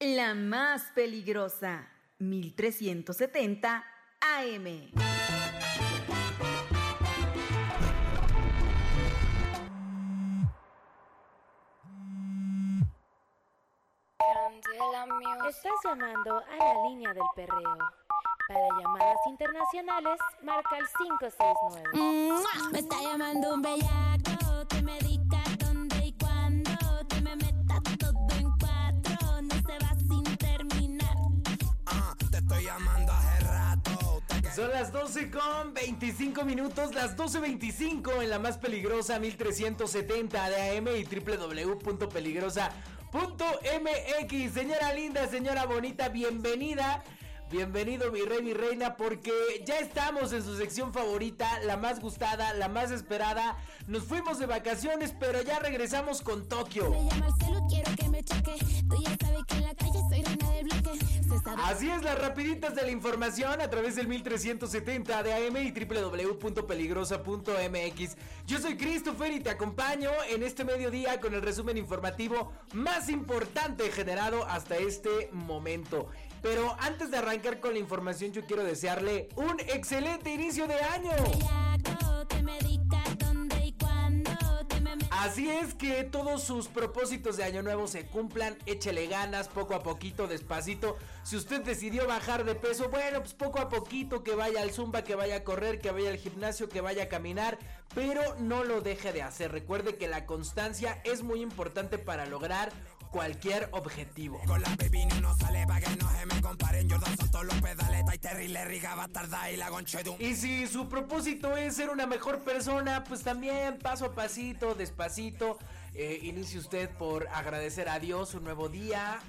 La más peligrosa, 1370 AM. Estás llamando a la línea del perreo. Para llamadas internacionales, marca el 569. Me está llamando un bellaco Son las 12 con 25 minutos, las 12.25 en la más peligrosa 1370 de AM y www.peligrosa.mx. Señora linda, señora bonita, bienvenida. Bienvenido mi rey, mi reina, porque ya estamos en su sección favorita, la más gustada, la más esperada. Nos fuimos de vacaciones, pero ya regresamos con Tokio. Me llama celu, quiero que me choque. Tú ya sabes que la Así es, las rapiditas de la información a través del 1370 de AM y www.peligrosa.mx. Yo soy Christopher y te acompaño en este mediodía con el resumen informativo más importante generado hasta este momento. Pero antes de arrancar con la información, yo quiero desearle un excelente inicio de año. Así es que todos sus propósitos de año nuevo se cumplan, échele ganas poco a poquito, despacito. Si usted decidió bajar de peso, bueno, pues poco a poquito que vaya al zumba, que vaya a correr, que vaya al gimnasio, que vaya a caminar, pero no lo deje de hacer. Recuerde que la constancia es muy importante para lograr cualquier objetivo. Con la baby ni uno sale pa' que no se me comparen. Jordan son todos los pedales. Y Terry le riga bastarda y la gonchedum. Y si su propósito es ser una mejor persona, pues también paso a pasito, despacito, eh, inicie usted por agradecer a Dios un nuevo día.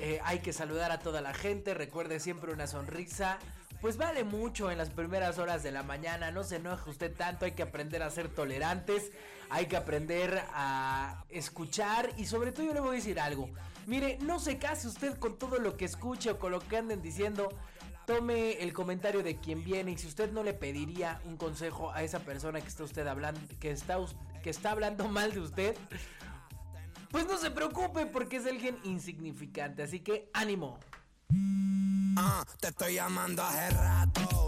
Eh, hay que saludar a toda la gente, recuerde siempre una sonrisa. Pues vale mucho en las primeras horas de la mañana, no se enoje usted tanto, hay que aprender a ser tolerantes, hay que aprender a escuchar y sobre todo yo le voy a decir algo. Mire, no se case usted con todo lo que escuche o con lo que anden diciendo. Tome el comentario de quien viene y si usted no le pediría un consejo a esa persona que está usted hablando, que está, que está hablando mal de usted, pues no se preocupe porque es alguien insignificante, así que ánimo. Ah, te estoy llamando hace rato.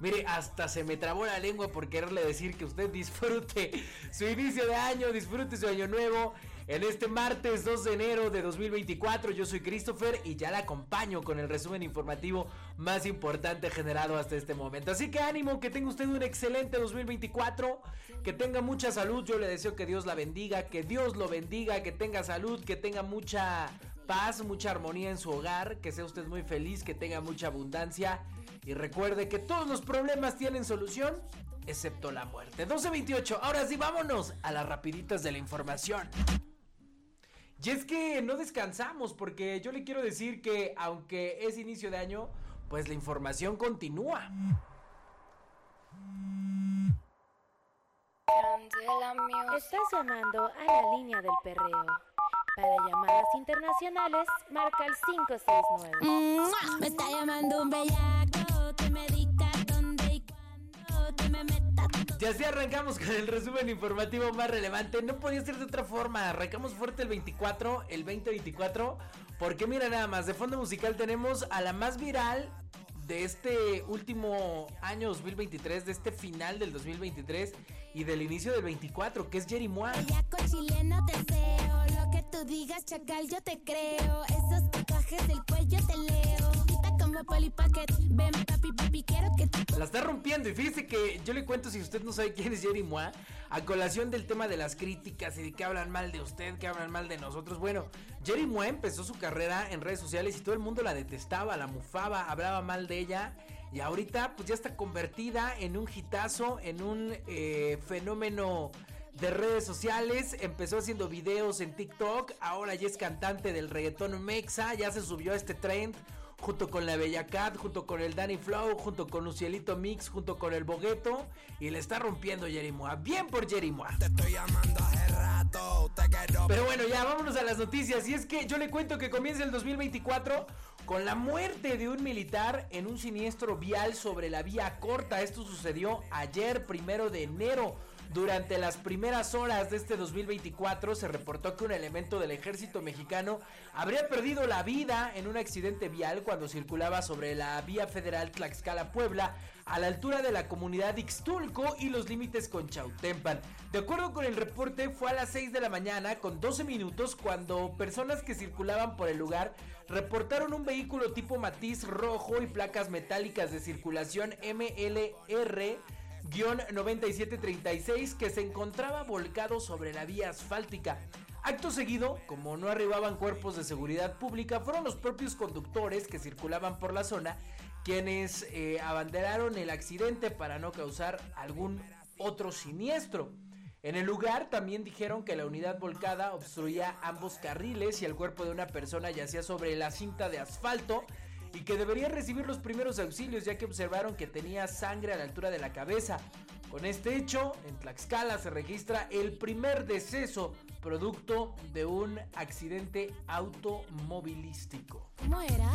Mire, hasta se me trabó la lengua por quererle decir que usted disfrute su inicio de año, disfrute su año nuevo. En este martes 2 de enero de 2024, yo soy Christopher y ya la acompaño con el resumen informativo más importante generado hasta este momento. Así que ánimo, que tenga usted un excelente 2024, que tenga mucha salud. Yo le deseo que Dios la bendiga, que Dios lo bendiga, que tenga salud, que tenga mucha paz, mucha armonía en su hogar, que sea usted muy feliz, que tenga mucha abundancia y recuerde que todos los problemas tienen solución, excepto la muerte. 1228, ahora sí vámonos a las rapiditas de la información. Y es que no descansamos porque yo le quiero decir que aunque es inicio de año, pues la información continúa. Estás llamando a la línea del perreo. Para llamadas internacionales, marca el 569. Me está llamando un bellaco que me diga dónde y cuándo. Que me meta. Y así arrancamos con el resumen informativo más relevante. No podía ser de otra forma. Arrancamos fuerte el 24, el 2024. Porque mira nada más, de fondo musical tenemos a la más viral de este último año 2023, de este final del 2023 y del inicio del 24, que es Jerry leo. La está rompiendo y fíjese que yo le cuento si usted no sabe quién es Jerry Moa, a colación del tema de las críticas y de que hablan mal de usted, que hablan mal de nosotros. Bueno, Jerry Moa empezó su carrera en redes sociales y todo el mundo la detestaba, la mufaba, hablaba mal de ella y ahorita pues ya está convertida en un hitazo, en un eh, fenómeno de redes sociales, empezó haciendo videos en TikTok, ahora ya es cantante del reggaetón mexa, ya se subió a este trend junto con la Bella Cat, junto con el Danny Flow, junto con Lucielito Mix, junto con el Bogueto y le está rompiendo Jerry Moa. Bien por Jerry Moa. Te estoy llamando hace rato. Te quiero Pero bueno, ya vámonos a las noticias. Y es que yo le cuento que comienza el 2024 con la muerte de un militar en un siniestro vial sobre la vía corta. Esto sucedió ayer, primero de enero. Durante las primeras horas de este 2024 se reportó que un elemento del ejército mexicano habría perdido la vida en un accidente vial cuando circulaba sobre la vía federal Tlaxcala-Puebla a la altura de la comunidad Ixtulco y los límites con Chautempan. De acuerdo con el reporte, fue a las 6 de la mañana con 12 minutos cuando personas que circulaban por el lugar reportaron un vehículo tipo matiz rojo y placas metálicas de circulación MLR 9736 que se encontraba volcado sobre la vía asfáltica. Acto seguido, como no arribaban cuerpos de seguridad pública, fueron los propios conductores que circulaban por la zona quienes eh, abanderaron el accidente para no causar algún otro siniestro. En el lugar también dijeron que la unidad volcada obstruía ambos carriles y el cuerpo de una persona yacía sobre la cinta de asfalto y que debería recibir los primeros auxilios ya que observaron que tenía sangre a la altura de la cabeza. Con este hecho, en Tlaxcala se registra el primer deceso producto de un accidente automovilístico. ¿Cómo era?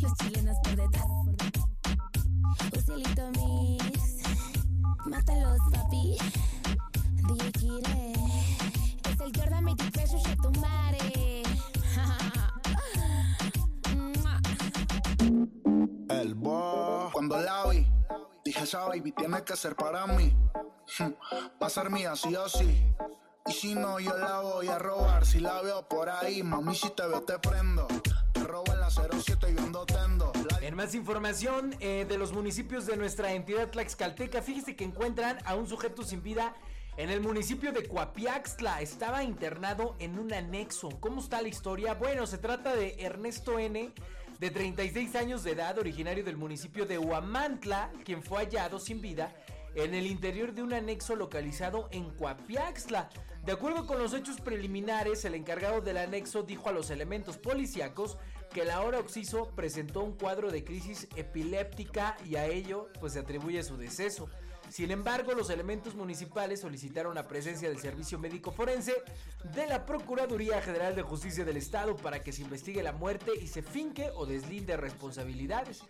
Los chilenos por detrás. Mátalos papi. DJ el Jordan 23, yo tu mare. El bo cuando la vi, dije esa baby tiene que ser para mí. Va a ser mía sí o sí. Y si no, yo la voy a robar. Si la veo por ahí, mami, si te veo, te prendo. Te robo en la 07 y ando tendo. La- En más información eh, de los municipios de nuestra entidad Tlaxcalteca, fíjese que encuentran a un sujeto sin vida en el municipio de Coapiaxtla. Estaba internado en un anexo. ¿Cómo está la historia? Bueno, se trata de Ernesto N. de 36 años de edad, originario del municipio de Huamantla, quien fue hallado sin vida en el interior de un anexo localizado en Coapiaxtla. De acuerdo con los hechos preliminares, el encargado del anexo dijo a los elementos policíacos que la hora Oxiso presentó un cuadro de crisis epiléptica y a ello pues se atribuye su deceso. Sin embargo, los elementos municipales solicitaron la presencia del Servicio Médico Forense de la Procuraduría General de Justicia del Estado para que se investigue la muerte y se finque o deslinde responsabilidades.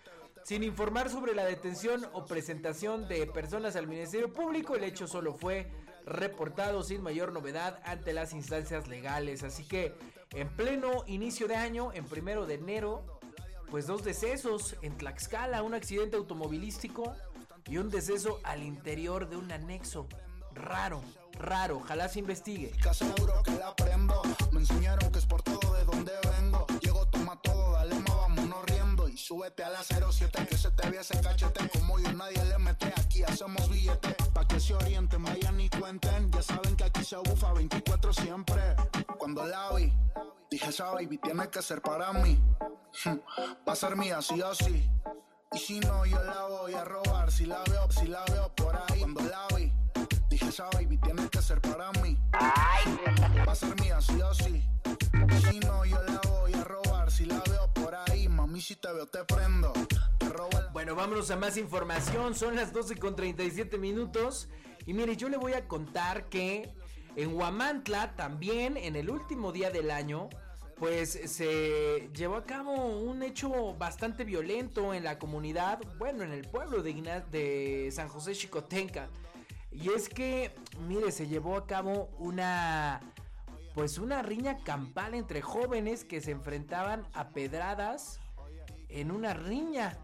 Sin informar sobre la detención o presentación de personas al Ministerio Público, el hecho solo fue reportado sin mayor novedad ante las instancias legales. Así que en pleno inicio de año, en primero de enero, pues dos decesos en Tlaxcala, un accidente automovilístico y un deceso al interior de un anexo. Raro, raro, ojalá se investigue. Que la prendo. Me enseñaron que es por todo de donde vengo. Llego, toma todo, dale vámonos riendo. Y súbete a la 07 que se te ve ese cachete. Como yo nadie le mete, aquí hacemos billete. Pa' que se orienten, vayan y cuenten. Ya saben que aquí se bufa 24 siempre. Cuando la vi, dije esa baby tiene que ser para mí. Va a ser mía, sí o sí. Y si no, yo la voy a robar. Si la veo, si la veo por ahí. Cuando la vi, dije esa baby tiene que ser para mí. Va a ser mía, sí o sí. Y si no, yo la voy a robar. Si la veo por ahí, mami, si te veo, te prendo. Te robo el. Bueno, vámonos a más información. Son las 12 con 37 minutos. Y mire, yo le voy a contar que en Huamantla, también en el último día del año, pues se llevó a cabo un hecho bastante violento en la comunidad, bueno, en el pueblo de, Igna- de San José Chicotenca. Y es que, mire, se llevó a cabo una, pues una riña campal entre jóvenes que se enfrentaban a pedradas en una riña.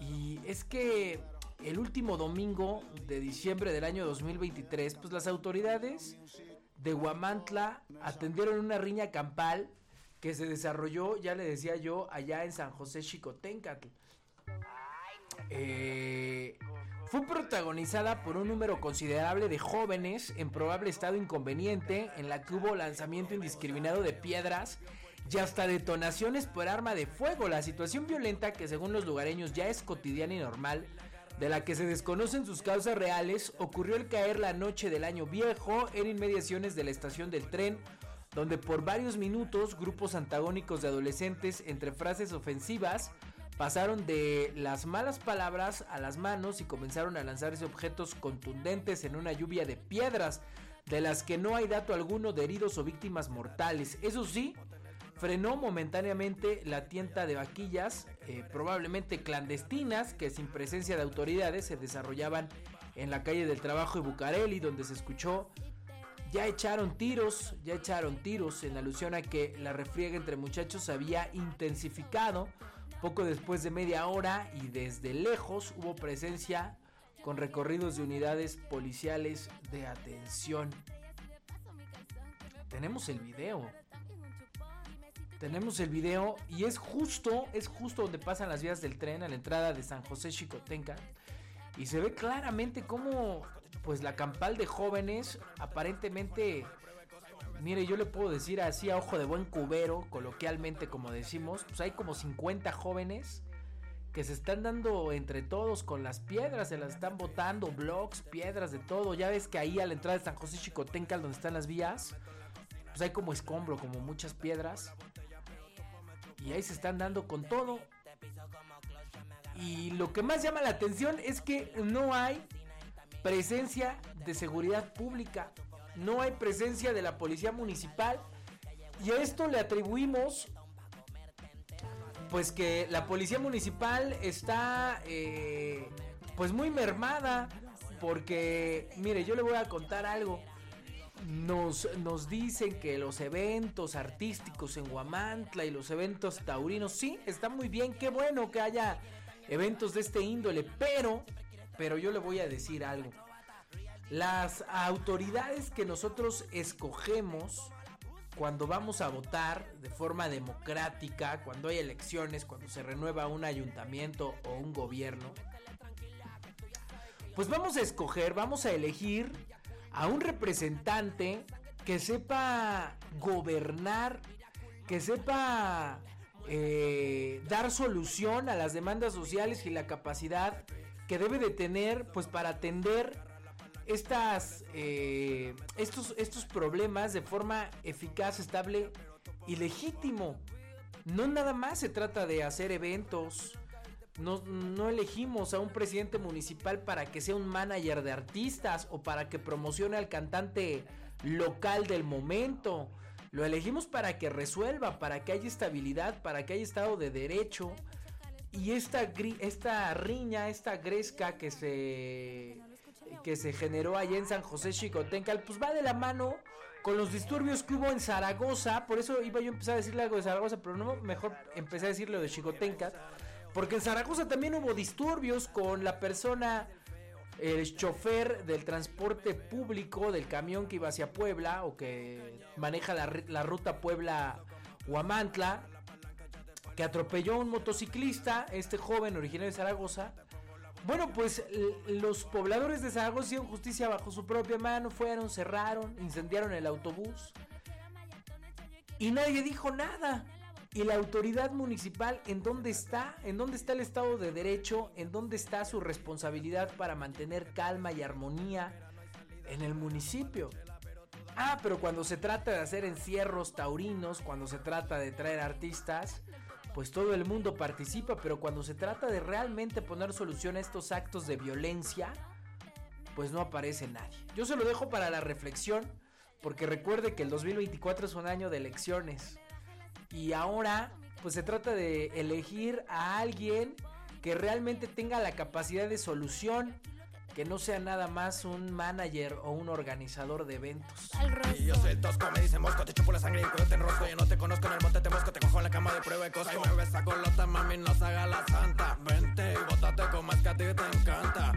Y es que el último domingo de diciembre del año 2023, pues las autoridades de Huamantla atendieron una riña campal que se desarrolló, ya le decía yo, allá en San José Chicotencatl. Eh, fue protagonizada por un número considerable de jóvenes en probable estado inconveniente, en la que hubo lanzamiento indiscriminado de piedras y hasta detonaciones por arma de fuego. La situación violenta, que según los lugareños ya es cotidiana y normal, de la que se desconocen sus causas reales, ocurrió al caer la noche del año viejo en inmediaciones de la estación del tren, donde por varios minutos grupos antagónicos de adolescentes, entre frases ofensivas, pasaron de las malas palabras a las manos y comenzaron a lanzarse objetos contundentes en una lluvia de piedras, de las que no hay dato alguno de heridos o víctimas mortales. Eso sí, frenó momentáneamente la tienda de vaquillas, eh, probablemente clandestinas, que sin presencia de autoridades se desarrollaban en la calle del Trabajo de Bucareli, donde se escuchó ya echaron tiros, ya echaron tiros en alusión a que la refriega entre muchachos había intensificado poco después de media hora y desde lejos hubo presencia con recorridos de unidades policiales de atención. Tenemos el video. Tenemos el video y es justo, es justo donde pasan las vías del tren a la entrada de San José Chicotenca. Y se ve claramente cómo pues la campal de jóvenes aparentemente mire yo le puedo decir así a ojo de buen cubero coloquialmente como decimos pues hay como 50 jóvenes que se están dando entre todos con las piedras se las están botando blocks piedras de todo ya ves que ahí a la entrada de San José Chicotencal donde están las vías pues hay como escombro como muchas piedras y ahí se están dando con todo. Y lo que más llama la atención es que no hay presencia de seguridad pública, no hay presencia de la policía municipal y a esto le atribuimos pues que la policía municipal está eh, pues muy mermada porque mire yo le voy a contar algo nos, nos dicen que los eventos artísticos en Huamantla y los eventos taurinos sí está muy bien qué bueno que haya eventos de este índole pero pero yo le voy a decir algo. Las autoridades que nosotros escogemos cuando vamos a votar de forma democrática, cuando hay elecciones, cuando se renueva un ayuntamiento o un gobierno, pues vamos a escoger, vamos a elegir a un representante que sepa gobernar, que sepa eh, dar solución a las demandas sociales y la capacidad que debe de tener pues para atender estas, eh, estos, estos problemas de forma eficaz, estable y legítimo. No nada más se trata de hacer eventos. No, no, elegimos a un presidente municipal para que sea un manager de artistas o para que promocione al cantante local del momento. Lo elegimos para que resuelva, para que haya estabilidad, para que haya estado de derecho, y esta, esta riña, esta gresca que se, que se generó allá en San José Chicotencal, pues va de la mano con los disturbios que hubo en Zaragoza. Por eso iba yo a empezar a decirle algo de Zaragoza, pero no, mejor empecé a decirle de Chicotencal. Porque en Zaragoza también hubo disturbios con la persona, el chofer del transporte público del camión que iba hacia Puebla o que maneja la, la ruta Puebla-Huamantla que atropelló a un motociclista, este joven originario de Zaragoza. Bueno, pues los pobladores de Zaragoza hicieron justicia bajo su propia mano, fueron, cerraron, incendiaron el autobús. Y nadie dijo nada. ¿Y la autoridad municipal en dónde está? ¿En dónde está el Estado de Derecho? ¿En dónde está su responsabilidad para mantener calma y armonía en el municipio? Ah, pero cuando se trata de hacer encierros taurinos, cuando se trata de traer artistas, pues todo el mundo participa, pero cuando se trata de realmente poner solución a estos actos de violencia, pues no aparece nadie. Yo se lo dejo para la reflexión, porque recuerde que el 2024 es un año de elecciones. Y ahora, pues se trata de elegir a alguien que realmente tenga la capacidad de solución que no sea nada más un manager o un organizador de eventos. Y yo soy el tosco, me dice mosco, te chupo la sangre y cuando te enrosco. Yo no te conozco en el monte, te mosco, te cojo en la cama de prueba de cosco. Ay, me besa con lota, mami, no se haga la santa. Vente y bótate como es que a ti te encanta.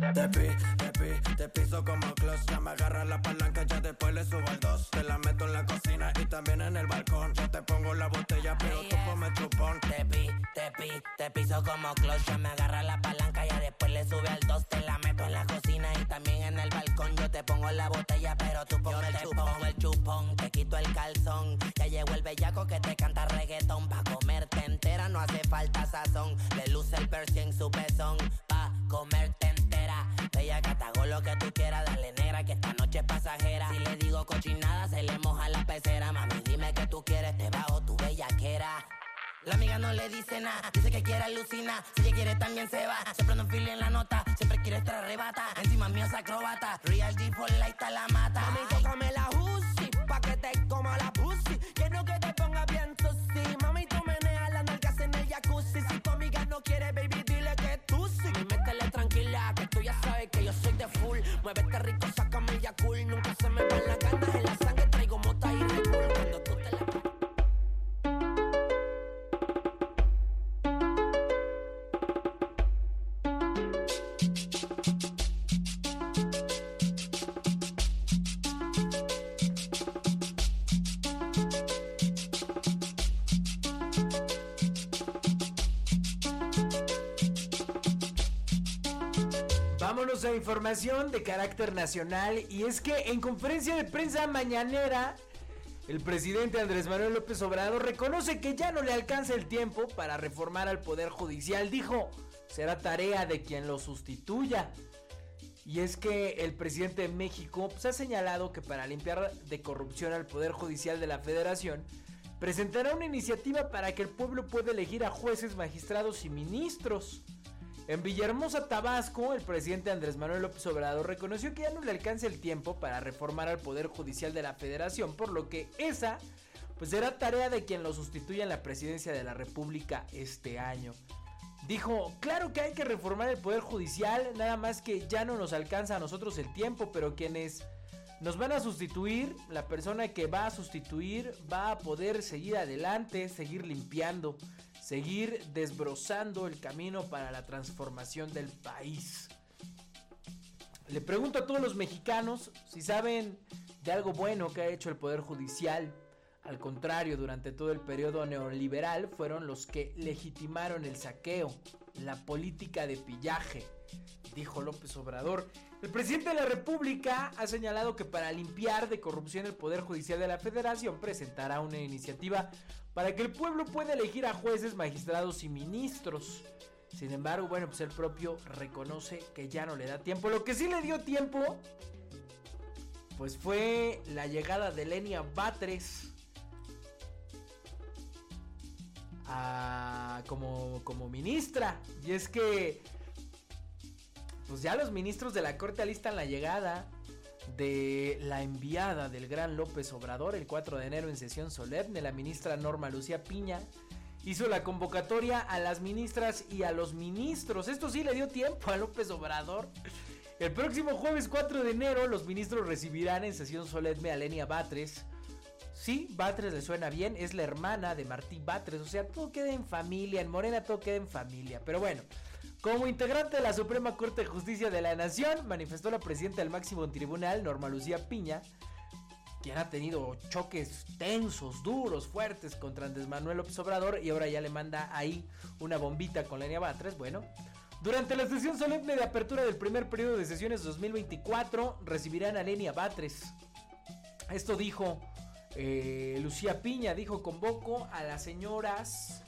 Te pi, te pi, te piso como clutch Ya me agarra la palanca, ya después le subo el dos. Te la meto en la cocina y también en el balcón. Yo te pongo la botella, pero tú come chupón Te pi, te pi, te piso como clutch Ya me agarra la palanca, ya después le sube al dos. Te la meto en la cocina y también en el balcón. Yo te pongo la botella, pero tú pongo el chupón. Pongo el chupón, te quito el calzón. Ya llegó el bellaco que te canta reggaetón. Pa' comerte entera no hace falta sazón que tú quieras, dale negra, que esta noche es pasajera. Si le digo cochinada, se le moja la pecera. Mami, dime que tú quieres, te bajo tu bellaquera. La amiga no le dice nada, dice que quiere alucina. Si ella quiere también se va. Siempre no enfile en la nota, siempre quiere estar arrebata. Encima mío es acrobata, real G por la está la mata. Mami, tócame la pussy, pa' que te coma la pussy. Quiero que te ponga bien sushi. Mami, tú meneas las nalgas en el jacuzzi. Si tu amiga no quiere, baby, Muévete rico, sácame ya cool. Nunca se me en la sangre, Vámonos a información de carácter nacional y es que en conferencia de prensa mañanera el presidente Andrés Manuel López Obrador reconoce que ya no le alcanza el tiempo para reformar al Poder Judicial. Dijo, será tarea de quien lo sustituya. Y es que el presidente de México pues, ha señalado que para limpiar de corrupción al Poder Judicial de la Federación, presentará una iniciativa para que el pueblo pueda elegir a jueces, magistrados y ministros. En Villahermosa, Tabasco, el presidente Andrés Manuel López Obrador reconoció que ya no le alcanza el tiempo para reformar al Poder Judicial de la Federación, por lo que esa pues será tarea de quien lo sustituya en la presidencia de la República este año. Dijo, claro que hay que reformar el Poder Judicial, nada más que ya no nos alcanza a nosotros el tiempo, pero quienes nos van a sustituir, la persona que va a sustituir va a poder seguir adelante, seguir limpiando, seguir desbrozando el camino para la transformación del país. Le pregunto a todos los mexicanos si saben de algo bueno que ha hecho el Poder Judicial. Al contrario, durante todo el periodo neoliberal fueron los que legitimaron el saqueo, la política de pillaje, dijo López Obrador. El presidente de la República ha señalado que para limpiar de corrupción el Poder Judicial de la Federación presentará una iniciativa para que el pueblo pueda elegir a jueces, magistrados y ministros. Sin embargo, bueno, pues el propio reconoce que ya no le da tiempo. Lo que sí le dio tiempo, pues fue la llegada de Lenia Batres a- como, como ministra. Y es que, pues ya los ministros de la corte alistan la llegada de la enviada del gran López Obrador el 4 de enero en sesión solemne, la ministra Norma Lucía Piña. Hizo la convocatoria a las ministras y a los ministros. Esto sí le dio tiempo a López Obrador. El próximo jueves 4 de enero los ministros recibirán en sesión solemne a Lenia Batres. Sí, Batres le suena bien, es la hermana de Martí Batres, o sea, todo queda en familia, en Morena todo queda en familia. Pero bueno, como integrante de la Suprema Corte de Justicia de la Nación, manifestó la presidenta del máximo tribunal, Norma Lucía Piña, quien ha tenido choques tensos, duros, fuertes contra Andrés Manuel López Obrador y ahora ya le manda ahí una bombita con Lenia Batres. Bueno, durante la sesión solemne de apertura del primer periodo de sesiones 2024, recibirán a Lenia Batres. Esto dijo eh, Lucía Piña, dijo convoco a las señoras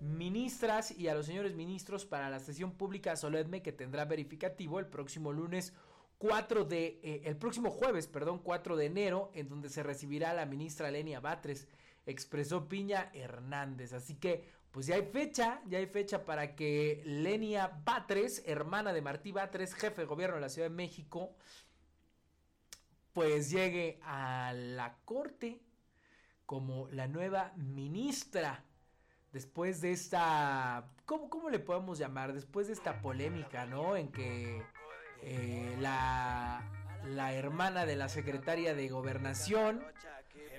ministras y a los señores ministros para la sesión pública solemne que tendrá verificativo el próximo lunes 4 de eh, el próximo jueves, perdón, 4 de enero, en donde se recibirá la ministra Lenia Batres, expresó Piña Hernández. Así que, pues ya hay fecha, ya hay fecha para que Lenia Batres, hermana de Martí Batres, jefe de gobierno de la Ciudad de México, pues llegue a la corte como la nueva ministra después de esta, ¿cómo, cómo le podemos llamar? Después de esta polémica, ¿no? En que eh, la, la hermana de la secretaria de gobernación,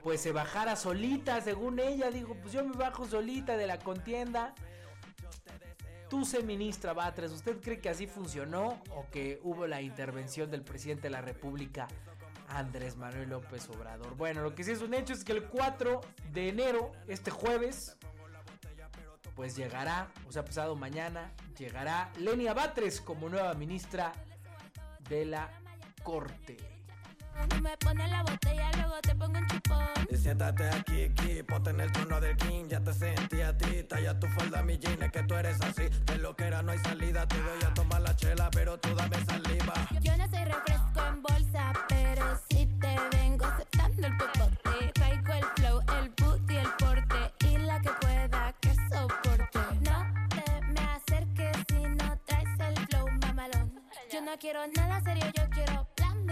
pues se bajara solita, según ella, dijo, pues yo me bajo solita de la contienda. Tú sé ministra Batres, ¿usted cree que así funcionó o que hubo la intervención del presidente de la República, Andrés Manuel López Obrador? Bueno, lo que sí es un hecho es que el 4 de enero, este jueves, pues llegará, o sea, pasado mañana, llegará Lenia Batres como nueva ministra de la Corte. Me pones la botella, luego te pongo un chupón. Y siéntate aquí, aquí, ponte en el trono del king. Ya te sentí a ti, talla tu falda, mi jean, es que tú eres así. De lo que era no hay salida, te voy a tomar la chela, pero tú dame saliva. Yo no soy refresco quiero nada serio, yo quiero plan.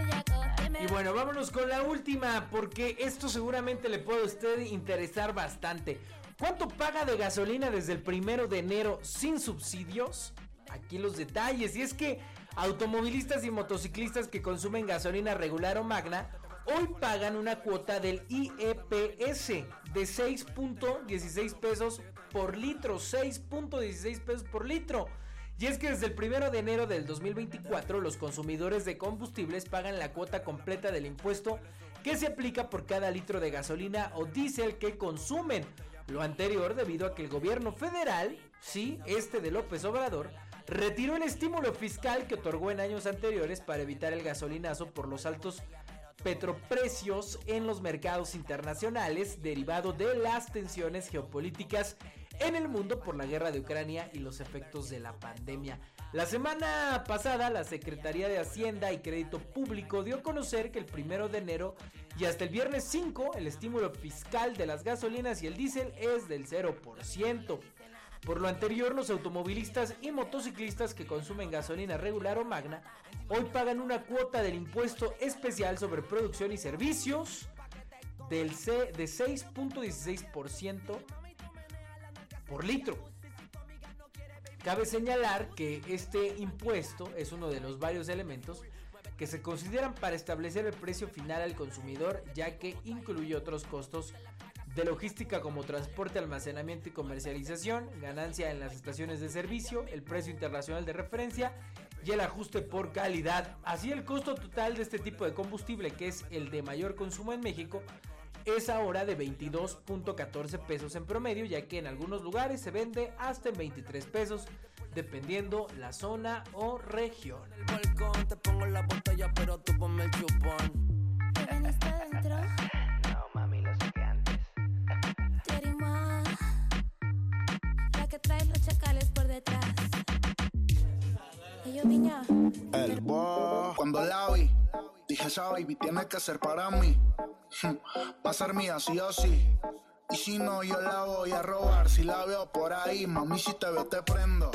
Dime Y bueno, vámonos con la última, porque esto seguramente le puede a usted interesar bastante. ¿Cuánto paga de gasolina desde el primero de enero sin subsidios? Aquí los detalles. Y es que Automovilistas y motociclistas que consumen gasolina regular o magna hoy pagan una cuota del IEPS de 6.16 pesos por litro, 6.16 pesos por litro. Y es que desde el primero de enero del 2024 los consumidores de combustibles pagan la cuota completa del impuesto que se aplica por cada litro de gasolina o diésel que consumen. Lo anterior debido a que el gobierno federal, sí, este de López Obrador, retiró el estímulo fiscal que otorgó en años anteriores para evitar el gasolinazo por los altos petroprecios en los mercados internacionales derivado de las tensiones geopolíticas en el mundo por la guerra de Ucrania y los efectos de la pandemia. La semana pasada, la Secretaría de Hacienda y Crédito Público dio a conocer que el primero de enero y hasta el viernes 5, el estímulo fiscal de las gasolinas y el diésel es del 0%. Por lo anterior, los automovilistas y motociclistas que consumen gasolina regular o magna hoy pagan una cuota del impuesto especial sobre producción y servicios del C de 6.16% por litro. Cabe señalar que este impuesto es uno de los varios elementos que se consideran para establecer el precio final al consumidor, ya que incluye otros costos de logística como transporte, almacenamiento y comercialización, ganancia en las estaciones de servicio, el precio internacional de referencia y el ajuste por calidad. Así el costo total de este tipo de combustible, que es el de mayor consumo en México, es ahora de 22.14 pesos en promedio, ya que en algunos lugares se vende hasta en 23 pesos, dependiendo la zona o región. El balcón te pongo la botella, pero tú ponme el chupón. ¿Te viniste adentro? No, mami, lo saqué antes. Yarima, la que trae los chacales por detrás. Y yo, niña, El boy. Cuando la vi, dije esa baby tiene que ser para mí. A ser mía sí o sí. Y si no, yo la voy a robar. Si la veo por ahí, mami, si te veo te prendo.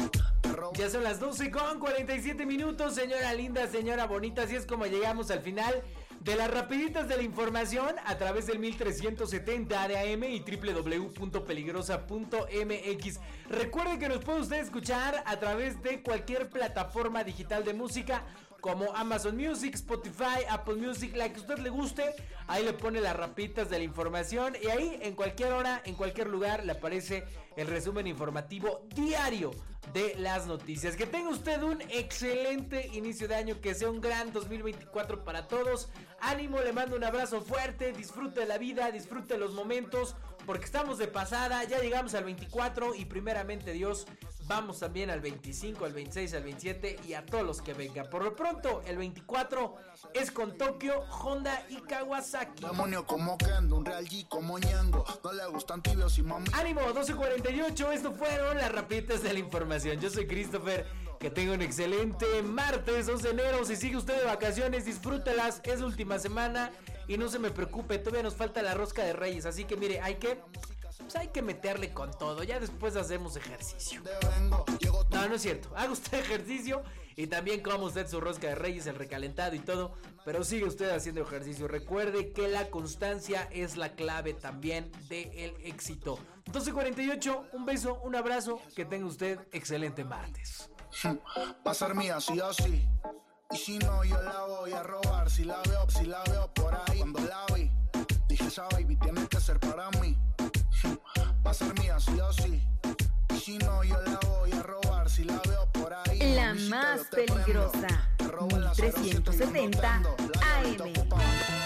Ya son las 12 con 47 minutos, señora linda, señora bonita. Así es como llegamos al final de las rapiditas de la información a través del 1370 de AM y www.peligrosa.mx. Recuerden que nos puede usted escuchar a través de cualquier plataforma digital de música como Amazon Music, Spotify, Apple Music, la que usted le guste. Ahí le pone las rapiditas de la información y ahí en cualquier hora, en cualquier lugar le aparece el resumen informativo diario de las noticias. Que tenga usted un excelente inicio de año, que sea un gran 2024 para todos. Ánimo, le mando un abrazo fuerte, disfrute la vida, disfrute los momentos, porque estamos de pasada, ya llegamos al 24 y primeramente Dios, vamos también al 25, al 26, al 27 y a todos los que vengan. Por lo pronto, el 24 es con Tokio, Honda y Kawasaki. Demonio como Kendo, un Real G como Ñengo. No le gustan tibios y mami. Ánimo, 12.48, esto fueron las rapiditas de la información. Yo soy Christopher, que tenga un excelente martes 2 de enero. Si sigue usted de vacaciones, disfrútelas, es la última semana. Y no se me preocupe, todavía nos falta la rosca de reyes. Así que mire, hay que, pues hay que meterle con todo. Ya después hacemos ejercicio. No, no es cierto. Haga usted ejercicio y también coma usted su rosca de reyes, el recalentado y todo. Pero sigue usted haciendo ejercicio. Recuerde que la constancia es la clave también del éxito. 12.48, un beso, un abrazo. Que tenga usted excelente martes. Va a ser mía sí o sí. Y si no, yo la voy a robar. Si la veo, si la veo por ahí. Cuando la vi, dije esa baby tiene que ser para mí. Va a ser mía sí o sí. Y si no, yo la voy a robar. Si la veo por ahí. La más peligrosa, Te robo en la 07 y 1370 ando. La AM. llave